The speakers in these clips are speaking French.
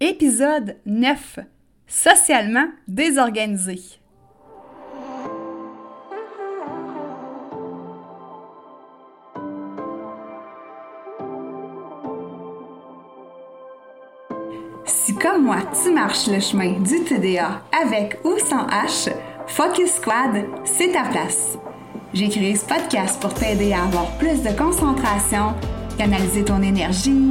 Épisode 9 Socialement désorganisé. Si comme moi, tu marches le chemin du TDA avec ou sans H, Focus Squad, c'est ta place. J'ai créé ce podcast pour t'aider à avoir plus de concentration, canaliser ton énergie,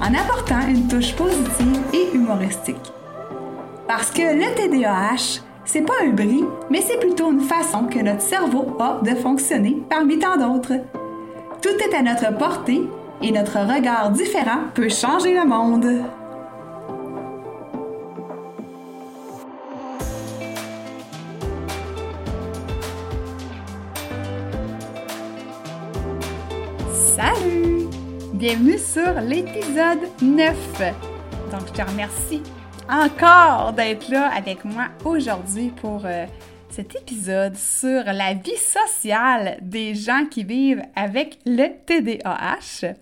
en apportant une touche positive et humoristique. Parce que le TDAH, c'est pas un bris, mais c'est plutôt une façon que notre cerveau a de fonctionner parmi tant d'autres. Tout est à notre portée et notre regard différent peut changer le monde. Salut! Bienvenue sur l'épisode 9. Donc, je te remercie encore d'être là avec moi aujourd'hui pour euh, cet épisode sur la vie sociale des gens qui vivent avec le TDAH.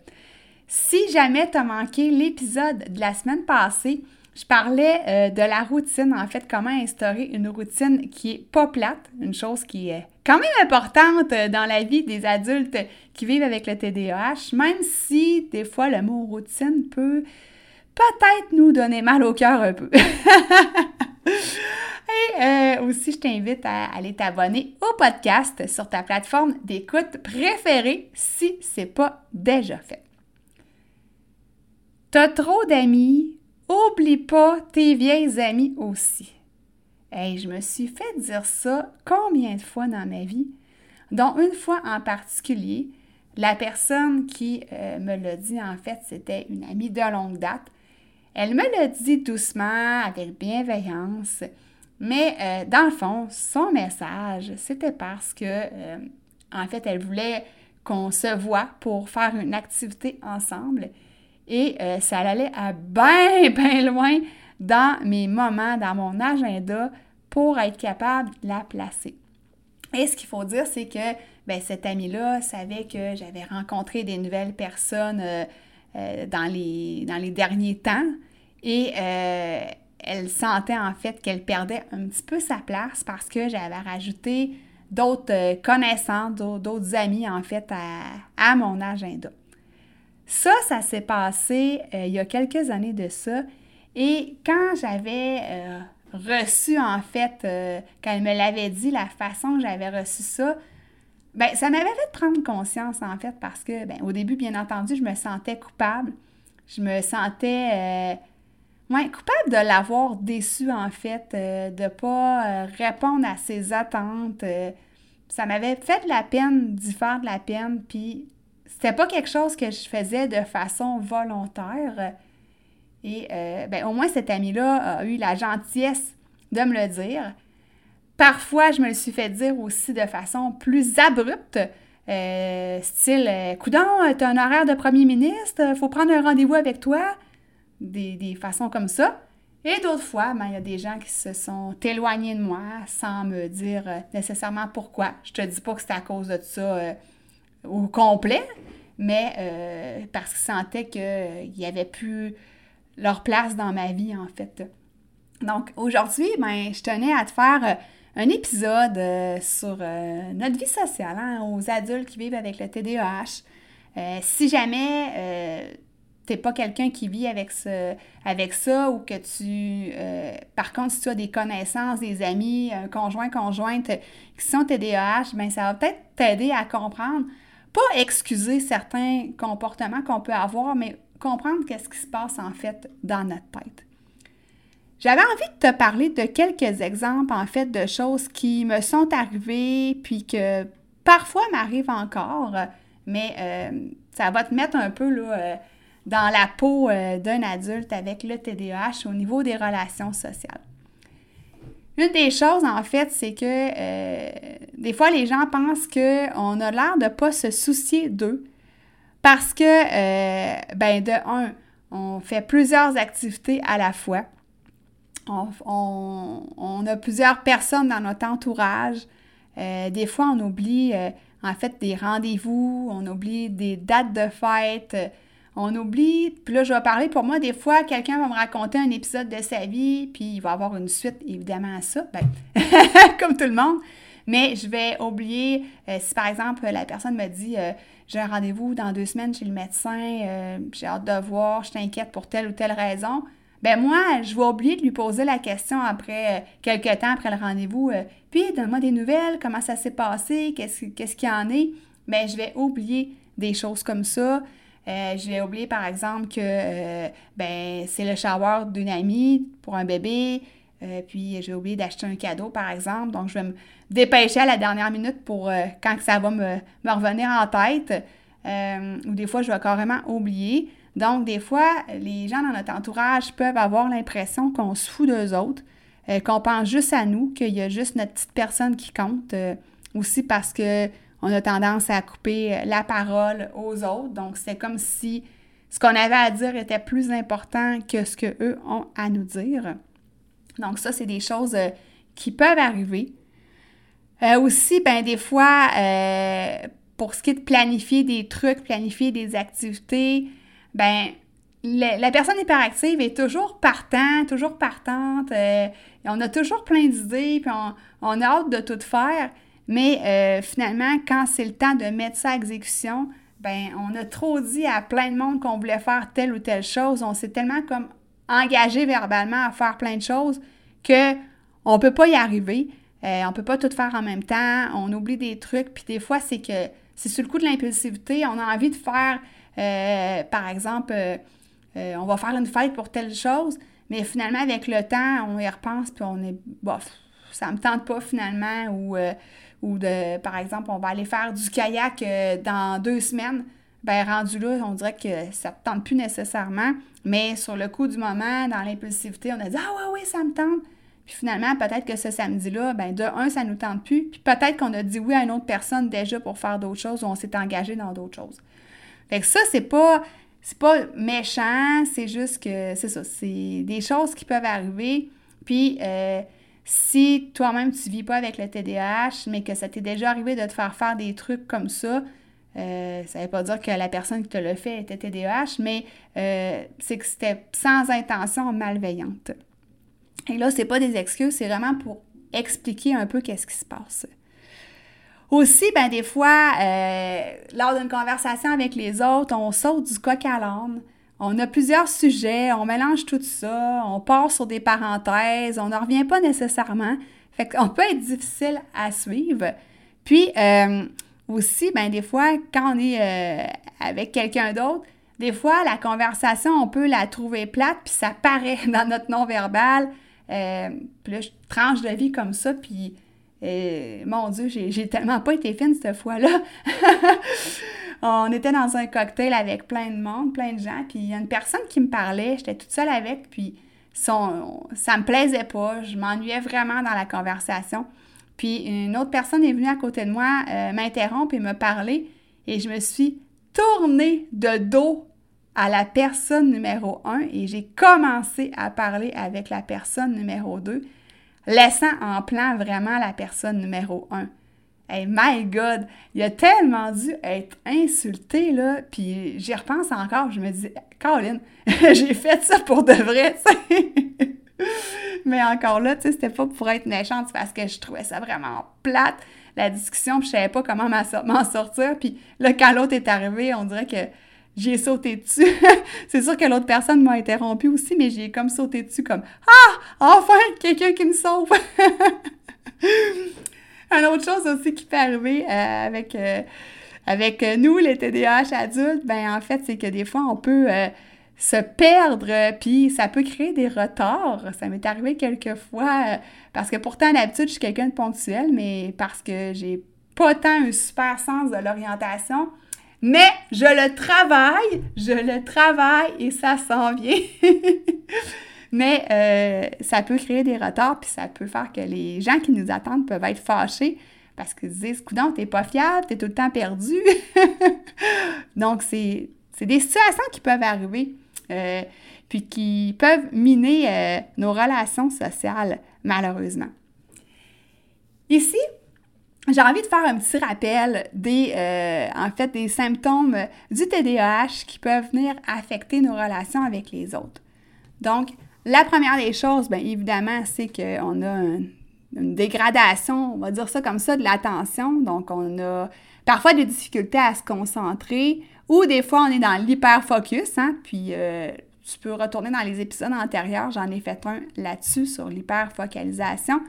Si jamais tu as manqué l'épisode de la semaine passée, je parlais euh, de la routine, en fait, comment instaurer une routine qui est pas plate, une chose qui est quand même importante euh, dans la vie des adultes qui vivent avec le TDAH, même si des fois le mot routine peut peut-être nous donner mal au cœur un peu. Et euh, aussi, je t'invite à aller t'abonner au podcast sur ta plateforme d'écoute préférée si c'est pas déjà fait. T'as trop d'amis, Oublie pas tes vieilles amies aussi. Hey, je me suis fait dire ça combien de fois dans ma vie, dont une fois en particulier, la personne qui euh, me l'a dit, en fait, c'était une amie de longue date. Elle me l'a dit doucement, avec bienveillance, mais euh, dans le fond, son message, c'était parce que, euh, en fait, elle voulait qu'on se voit pour faire une activité ensemble et ça allait à bien, bien loin dans mes moments, dans mon agenda pour être capable de la placer. Et ce qu'il faut dire, c'est que ben, cette amie-là savait que j'avais rencontré des nouvelles personnes euh, euh, dans, les, derniers temps et elle sentait en fait qu'elle perdait un petit peu sa place parce que j'avais rajouté d'autres connaissances, d'autres amis en fait à mon agenda. Ça, ça s'est passé euh, il y a quelques années de ça. Et quand j'avais euh, reçu, en fait, euh, quand elle me l'avait dit, la façon que j'avais reçu ça, ben ça m'avait fait prendre conscience, en fait, parce que, ben, au début, bien entendu, je me sentais coupable. Je me sentais ouais, coupable de l'avoir déçu, en fait, de ne pas répondre à ses attentes. ça m'avait fait de la peine d'y faire de la peine, puis c'était pas quelque chose que je faisais de façon volontaire. Et euh, ben, au moins, cette amie-là a eu la gentillesse de me le dire. Parfois, je me le suis fait dire aussi de façon plus abrupte, euh, style euh, Coudon, t'as un horaire de premier ministre, faut prendre un rendez-vous avec toi. Des, des, façons comme ça. Et d'autres fois, ben, il y a des gens qui se sont éloignés de moi sans me dire nécessairement pourquoi. Je te dis pas que c'est à cause de ça au complet, mais euh, parce qu'ils sentaient qu'il euh, n'y avait plus leur place dans ma vie, en fait. Donc, aujourd'hui, ben, je tenais à te faire euh, un épisode sur notre vie sociale, hein, aux adultes qui vivent avec le TDAH. si jamais tu n'es pas quelqu'un qui vit avec, ce, avec ça ou que tu... par contre, si tu as des connaissances, des amis, un conjoint, conjointe qui sont TDAH, ben ça va peut-être t'aider à comprendre pas excuser certains comportements qu'on peut avoir, mais comprendre qu'est-ce qui se passe en fait dans notre tête. J'avais envie de te parler de quelques exemples en fait de choses qui me sont arrivées puis que parfois m'arrivent encore, mais euh, ça va te mettre un peu euh, dans la peau euh, d'un adulte avec le TDAH au niveau des relations sociales. Une des choses, en fait, c'est que des fois, les gens pensent qu'on a l'air de ne pas se soucier d'eux parce que, euh, ben, de un, on fait plusieurs activités à la fois. On, a plusieurs personnes dans notre entourage. Euh, des fois, on oublie, en fait, des rendez-vous, on oublie des dates de fête on oublie, puis là, je vais parler pour moi, des fois, quelqu'un va me raconter un épisode de sa vie, puis il va avoir une suite, évidemment, à ça, ben, comme tout le monde. Mais je vais oublier, euh, si par exemple, la personne me dit euh, J'ai un rendez-vous dans deux semaines chez le médecin, euh, j'ai hâte de voir, je t'inquiète pour telle ou telle raison. Ben moi, je vais oublier de lui poser la question après quelques temps après le rendez-vous. Puis, donne-moi des nouvelles, comment ça s'est passé, qu'est-ce qu'il y en est. Mais je vais oublier des choses comme ça. Euh, j'ai oublié, par exemple, que euh, ben, c'est le shower d'une amie pour un bébé. Euh, puis j'ai oublié d'acheter un cadeau, par exemple. Donc, je vais me dépêcher à la dernière minute pour quand ça va me, revenir en tête. ou des fois, je vais carrément oublier. Donc, des fois, les gens dans notre entourage peuvent avoir l'impression qu'on se fout d'eux autres, qu'on pense juste à nous, qu'il y a juste notre petite personne qui compte. aussi parce que on a tendance à couper la parole aux autres. Donc, c'est comme si ce qu'on avait à dire était plus important que ce qu'eux ont à nous dire. Donc, ça, c'est des choses euh, qui peuvent arriver. Euh, aussi, ben des fois, euh, pour ce qui est de planifier des trucs, planifier des activités, ben la personne hyperactive est toujours partant, toujours partante. on a toujours plein d'idées, puis on, on, a hâte de tout faire. Mais finalement, quand c'est le temps de mettre ça à exécution, ben on a trop dit à plein de monde qu'on voulait faire telle ou telle chose. On s'est tellement comme engagé verbalement à faire plein de choses que on peut pas y arriver. Euh, on peut pas tout faire en même temps. On oublie des trucs. Puis des fois, c'est que c'est sur le coup de l'impulsivité. On a envie de faire, euh, par exemple, on va faire une fête pour telle chose. Mais finalement, avec le temps, on y repense, puis on est, bof, ça me tente pas finalement, ou ou de, par exemple, on va aller faire du kayak euh, dans deux semaines, ben rendu là, on dirait que ça ne tente plus nécessairement. Mais sur le coup du moment, dans l'impulsivité, on a dit Ah ouais, oui, ça me tente. Puis finalement, peut-être que ce samedi-là, ben de un, ça ne nous tente plus. Puis peut-être qu'on a dit oui à une autre personne déjà pour faire d'autres choses ou on s'est engagé dans d'autres choses. Fait que ça, c'est pas. C'est pas méchant, c'est juste que c'est ça, c'est des choses qui peuvent arriver. Puis euh, si toi-même tu vis pas avec le TDAH, mais que ça t'est déjà arrivé de te faire faire des trucs comme ça, euh, ça ne veut pas dire que la personne qui te l'a fait était TDAH, mais euh, c'est que c'était sans intention malveillante. Et là, c'est pas des excuses, c'est vraiment pour expliquer un peu qu'est-ce qui se passe. Aussi, ben des fois, euh, lors d'une conversation avec les autres, on saute du coq à l'âne. On a plusieurs sujets, on mélange tout ça, on part sur des parenthèses, on ne revient pas nécessairement. Fait qu'on peut être difficile à suivre. Puis aussi, ben des fois, quand on est euh, avec quelqu'un d'autre, des fois, la conversation, on peut la trouver plate, puis ça paraît dans notre non-verbal. Euh, puis là, je tranche de vie comme ça, puis mon Dieu, j'ai tellement pas été fine cette fois-là. on était dans un cocktail avec plein de monde, plein de gens, puis il y a une personne qui me parlait, j'étais toute seule avec, puis son, ça me plaisait pas, je m'ennuyais vraiment dans la conversation. Puis une autre personne est venue à côté de moi, euh, m'interrompre et me parler, et je me suis tournée de dos à la personne numéro un et j'ai commencé à parler avec la personne numéro 2, laissant en plan vraiment la personne numéro un. Hey, my God! Il a tellement dû être insulté, là. Puis j'y repense encore. Je me dis, Caroline, j'ai fait ça pour de vrai, Mais encore là, tu sais, c'était pas pour être méchante, parce que je trouvais ça vraiment plate, la discussion, puis je savais pas comment m'en sortir. Puis là, quand l'autre est arrivé, on dirait que j'ai sauté dessus. c'est sûr que l'autre personne m'a interrompu aussi, mais j'ai comme sauté dessus comme Ah! Enfin, quelqu'un qui me sauve! Une autre chose aussi qui peut arriver euh, avec, euh, avec euh, nous, les TDAH adultes, ben en fait, c'est que des fois, on peut se perdre, puis ça peut créer des retards. Ça m'est arrivé quelques fois, parce que pourtant, d'habitude, je suis quelqu'un de ponctuel, mais parce que j'ai pas tant un super sens de l'orientation, Mais je le travaille, je le travaille et ça s'en vient. Mais euh, ça peut créer des retards, puis ça peut faire que les gens qui nous attendent peuvent être fâchés parce qu'ils se disent Coudon, t'es pas fiable, t'es tout le temps perdu. Donc, c'est des situations qui peuvent arriver, euh, puis qui peuvent miner euh, nos relations sociales, malheureusement. Ici, j'ai envie de faire un petit rappel des, euh, en fait, des symptômes du TDAH qui peuvent venir affecter nos relations avec les autres. Donc, la première des choses, bien évidemment, c'est qu'on a une dégradation, on va dire ça comme ça, de l'attention. Donc, on a parfois des difficultés à se concentrer ou des fois, on est dans l'hyper-focus. Hein? Puis, euh, tu peux retourner dans les épisodes antérieurs, j'en ai fait un là-dessus sur l'hyper-focalisation.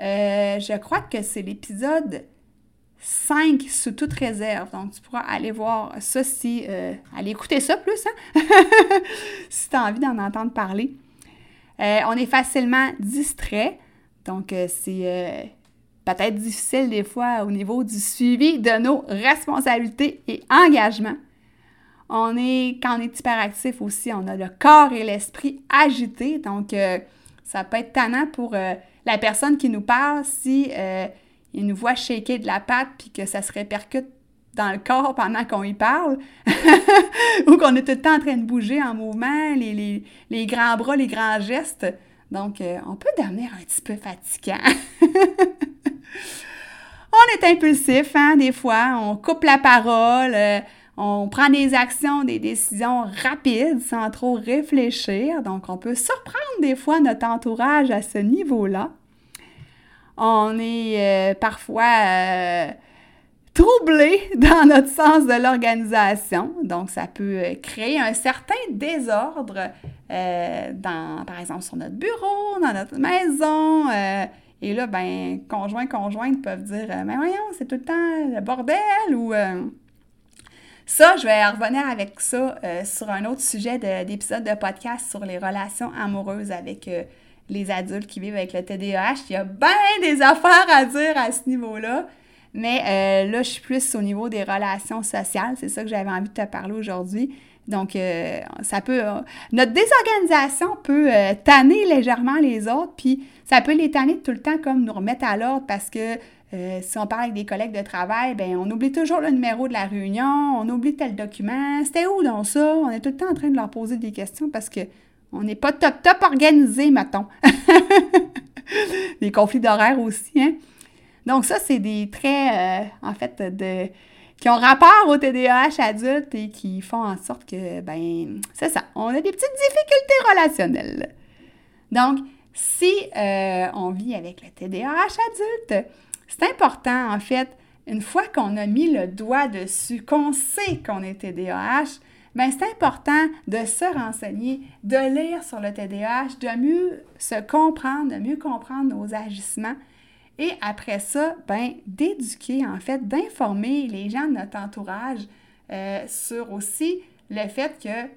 Euh, je crois que c'est l'épisode 5 sous toute réserve. Donc, tu pourras aller voir ça si. Euh, aller écouter ça plus, hein? si tu as envie d'en entendre parler. On est facilement distrait. Donc, c'est peut-être difficile des fois au niveau du suivi de nos responsabilités et engagements. On est, quand on est hyperactif aussi, on a le corps et l'esprit agités. Donc, ça peut être tannant pour la personne qui nous parle, si euh, il nous voit shaker de la patte puis que ça se répercute dans le corps pendant qu'on y parle, ou qu'on est tout le temps en train de bouger en mouvement, les, grands bras, les grands gestes. Donc, euh, on peut devenir un petit peu fatigant. on est impulsif, hein, des fois, on coupe la parole, euh, on prend des actions, des décisions rapides sans trop réfléchir. Donc, on peut surprendre des fois notre entourage à ce niveau-là. On est euh, parfois euh, troublé dans notre sens de l'organisation. Donc, ça peut euh, créer un certain désordre dans, par exemple, sur notre bureau, dans notre maison. et là, ben, conjoints, conjointes peuvent dire Mais voyons, c'est tout le temps le bordel ou ça, je vais revenir avec ça euh, sur un autre sujet d'épisode de, podcast sur les relations amoureuses avec euh, les adultes qui vivent avec le TDAH. Il y a bien des affaires à dire à ce niveau-là. Mais euh, là, je suis plus au niveau des relations sociales. C'est ça que j'avais envie de te parler aujourd'hui. Donc, ça peut. notre désorganisation peut tanner légèrement les autres, puis ça peut les tanner tout le temps comme nous remettre à l'ordre parce que euh, si on parle avec des collègues de travail, ben on oublie toujours le numéro de la réunion, on oublie tel document. C'était où dans ça? On est tout le temps en train de leur poser des questions parce que on n'est pas top top organisé, mettons. des conflits d'horaire aussi, hein? Donc ça, c'est des traits, euh, en fait, de qui ont rapport au TDAH adulte et qui font en sorte que, ben, c'est ça, on a des petites difficultés relationnelles. Donc, si euh, on vit avec le TDAH adulte, c'est important, en fait, une fois qu'on a mis le doigt dessus, qu'on sait qu'on est TDAH, bien, c'est important de se renseigner, de lire sur le TDAH, de mieux se comprendre, de mieux comprendre nos agissements. Et après ça, ben, d'éduquer, en fait, d'informer les gens de notre entourage euh, sur aussi le fait que,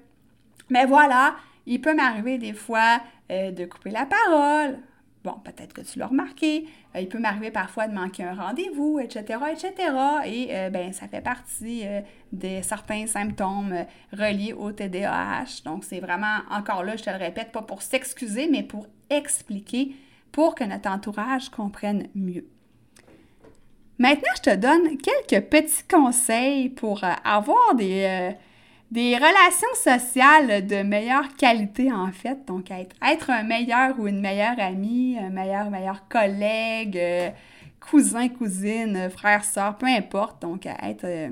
mais ben voilà, il peut m'arriver des fois euh, de couper la parole, Bon, peut-être que tu l'as remarqué. Euh, il peut m'arriver parfois de manquer un rendez-vous, etc., etc. Et euh, ben, ça fait partie euh, de certains symptômes reliés au TDAH. Donc, c'est vraiment, encore là, je te le répète, pas pour s'excuser, mais pour expliquer, pour que notre entourage comprenne mieux. Maintenant, je te donne quelques petits conseils pour avoir des des relations sociales de meilleure qualité, en fait. Donc, être, un meilleur ou une meilleure amie, un meilleur, meilleur collègue, euh, cousin, cousine, frère, soeur, peu importe. Donc, être euh,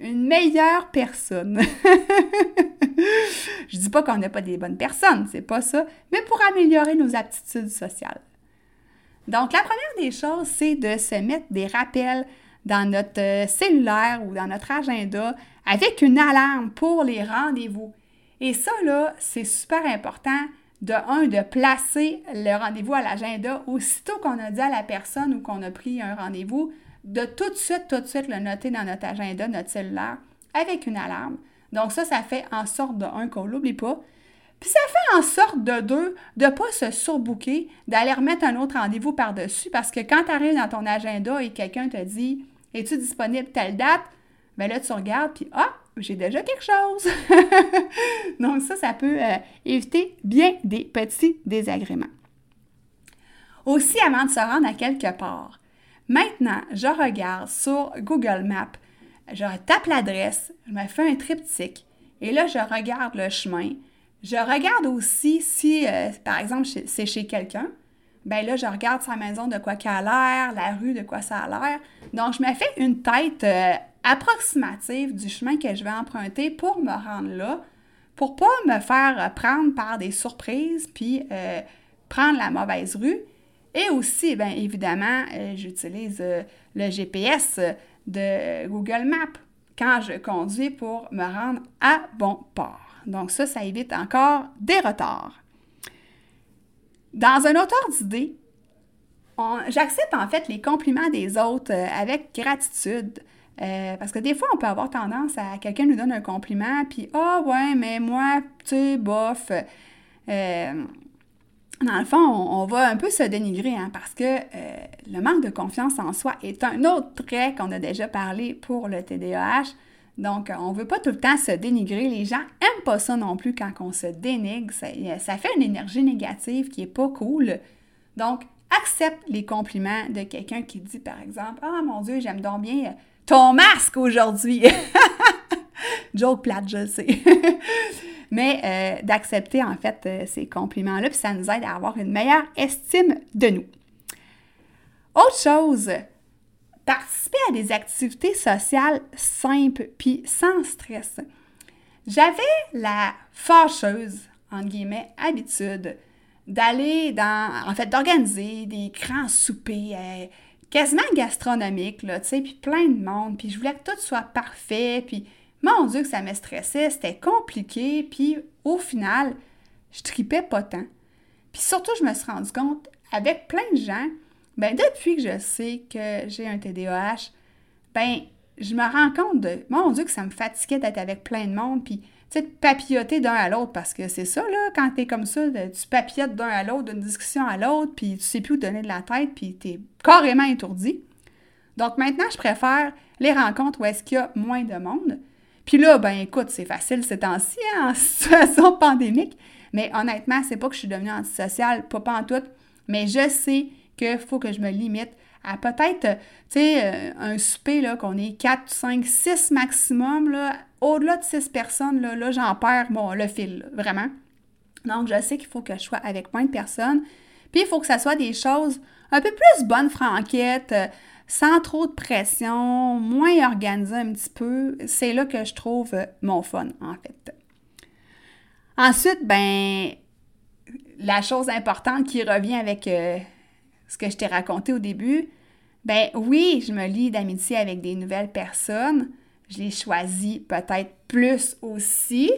une meilleure personne. Je dis pas qu'on n'a pas des bonnes personnes, c'est pas ça, mais pour améliorer nos aptitudes sociales. Donc, la première des choses, c'est de se mettre des rappels dans notre euh, cellulaire ou dans notre agenda avec une alarme pour les rendez-vous. Et ça, là, c'est super important de un, de placer le rendez-vous à l'agenda aussitôt qu'on a dit à la personne ou qu'on a pris un rendez-vous, de tout de suite, tout de suite le noter dans notre agenda, notre cellulaire, avec une alarme. Donc ça, ça fait en sorte de un, qu'on l'oublie pas. Puis ça fait en sorte de deux, de ne pas se surbooker, d'aller remettre un autre rendez-vous par-dessus, parce que quand tu arrives dans ton agenda et quelqu'un te dit es-tu disponible telle date? Ben là, tu regardes, puis ah, j'ai déjà quelque chose. Donc ça, ça peut euh, éviter bien des petits désagréments. Aussi, avant de se rendre à quelque part, maintenant, je regarde sur Google Maps, je tape l'adresse, je me fais un triptyque, et là, je regarde le chemin. Je regarde aussi si, euh, par exemple, c'est chez quelqu'un, ben là, je regarde sa maison de quoi qu'elle a l'air, la rue de quoi ça a l'air. Donc, je me fais une tête euh, approximative du chemin que je vais emprunter pour me rendre là, pour pas me faire prendre par des surprises puis euh, prendre la mauvaise rue. Et aussi, bien évidemment, euh, j'utilise le GPS de Google Maps quand je conduis pour me rendre à bon port. Donc ça, ça évite encore des retards. Dans un autre ordre d'idée, j'accepte en fait les compliments des autres euh, avec gratitude. Euh, parce que des fois, on peut avoir tendance à quelqu'un nous donne un compliment, puis ah ouais, mais moi, tu sais, bof. Euh, dans le fond, on, va un peu se dénigrer, hein, parce que le manque de confiance en soi est un autre trait qu'on a déjà parlé pour le TDAH. Donc, on ne veut pas tout le temps se dénigrer. Les gens n'aiment pas ça non plus quand on se dénigre. Ça, fait une énergie négative qui n'est pas cool. Donc, accepte les compliments de quelqu'un qui dit, par exemple, Ah mon Dieu, j'aime donc bien ton masque aujourd'hui. Joke plate, je sais. Mais euh, d'accepter en fait euh, ces compliments-là, puis ça nous aide à avoir une meilleure estime de nous. Autre chose, participer à des activités sociales simples puis sans stress. J'avais la fâcheuse, entre guillemets, habitude d'aller dans, en fait, d'organiser des grands soupers euh, quasiment gastronomiques, là, tu sais, puis plein de monde, puis je voulais que tout soit parfait, puis mon Dieu que ça me stressait, c'était compliqué, puis au final, je tripais pas tant. Puis surtout, je me suis rendu compte, avec plein de gens, ben depuis que je sais que j'ai un TDAH, ben je me rends compte de mon Dieu que ça me fatiguait d'être avec plein de monde puis tu sais papilloter d'un à l'autre parce que c'est ça là quand tu es comme ça, tu papillotes d'un à l'autre d'une discussion à l'autre puis tu sais plus où donner de la tête puis tu es carrément étourdi. Donc maintenant, je préfère les rencontres où est-ce qu'il y a moins de monde. Puis là, ben écoute, c'est facile ces temps-ci, hein, en situation pandémique. Mais honnêtement, c'est pas que je suis devenue antisociale, pas, pas en tout. Mais je sais qu'il faut que je me limite à peut-être, tu sais, euh, un souper, là, qu'on est 4, 5, 6 maximum, là, au-delà de 6 personnes, là, là j'en perds, bon, le fil, vraiment. Donc, je sais qu'il faut que je sois avec moins de personnes. Puis, il faut que ça soit des choses un peu plus bonnes franquettes, euh, sans trop de pression, moins organisées un petit peu. C'est là que je trouve euh, mon fun, en fait. Ensuite, ben, la chose importante qui revient avec ce que je t'ai raconté au début, ben oui, je me lie d'amitié avec des nouvelles personnes. Je les choisis peut-être plus aussi.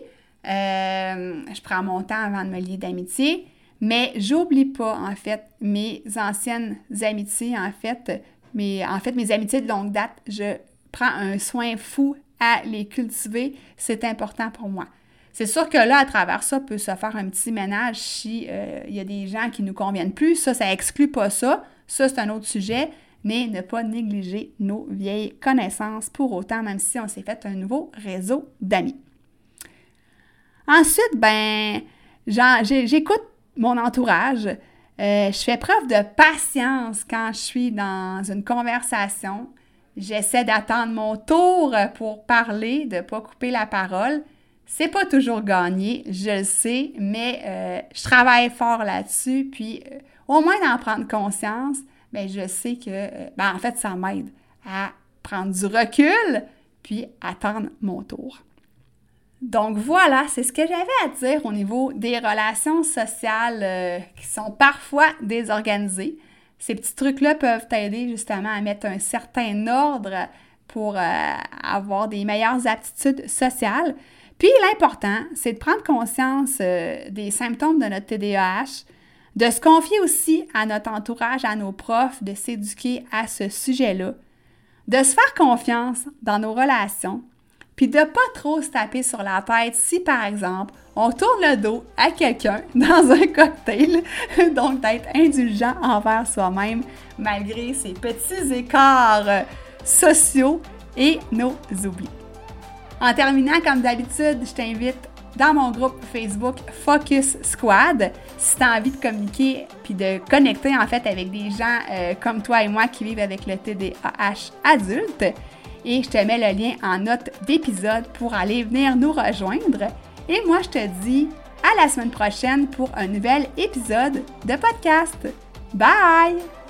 Euh, je prends mon temps avant de me lier d'amitié. Mais j'oublie pas, en fait, mes anciennes amitiés, en fait, en fait, mes amitiés de longue date. Je prends un soin fou à les cultiver. C'est important pour moi. C'est sûr que là, à travers ça, peut se faire un petit ménage si euh, il y a des gens qui ne nous conviennent plus. Ça, ça exclut pas ça. Ça, c'est un autre sujet. Mais ne pas négliger nos vieilles connaissances pour autant, même si on s'est fait un nouveau réseau d'amis. Ensuite, ben, j'écoute mon entourage. Euh, je fais preuve de patience quand je suis dans une conversation. J'essaie d'attendre mon tour pour parler, de ne pas couper la parole. C'est pas toujours gagné, je le sais, mais euh, je travaille fort là-dessus. Puis, euh, au moins d'en prendre conscience, bien, je sais que, euh, ben, en fait, ça m'aide à prendre du recul, puis attendre mon tour. Donc voilà, c'est ce que j'avais à dire au niveau des relations sociales qui sont parfois désorganisées. Ces petits trucs-là peuvent t'aider justement à mettre un certain ordre pour avoir des meilleures aptitudes sociales. Puis l'important, c'est de prendre conscience euh, des symptômes de notre TDAH, de se confier aussi à notre entourage, à nos profs, de s'éduquer à ce sujet-là, de se faire confiance dans nos relations, puis de pas trop se taper sur la tête si, par exemple, on tourne le dos à quelqu'un dans un cocktail, donc d'être indulgent envers soi-même malgré ces petits écarts sociaux et nos oublis. En terminant, comme d'habitude, je t'invite dans mon groupe Facebook Focus Squad si tu as envie de communiquer puis de connecter en fait avec des gens euh, comme toi et moi qui vivent avec le TDAH adulte. Et je te mets le lien en note d'épisode pour aller venir nous rejoindre. Et moi, je te dis à la semaine prochaine pour un nouvel épisode de podcast. Bye!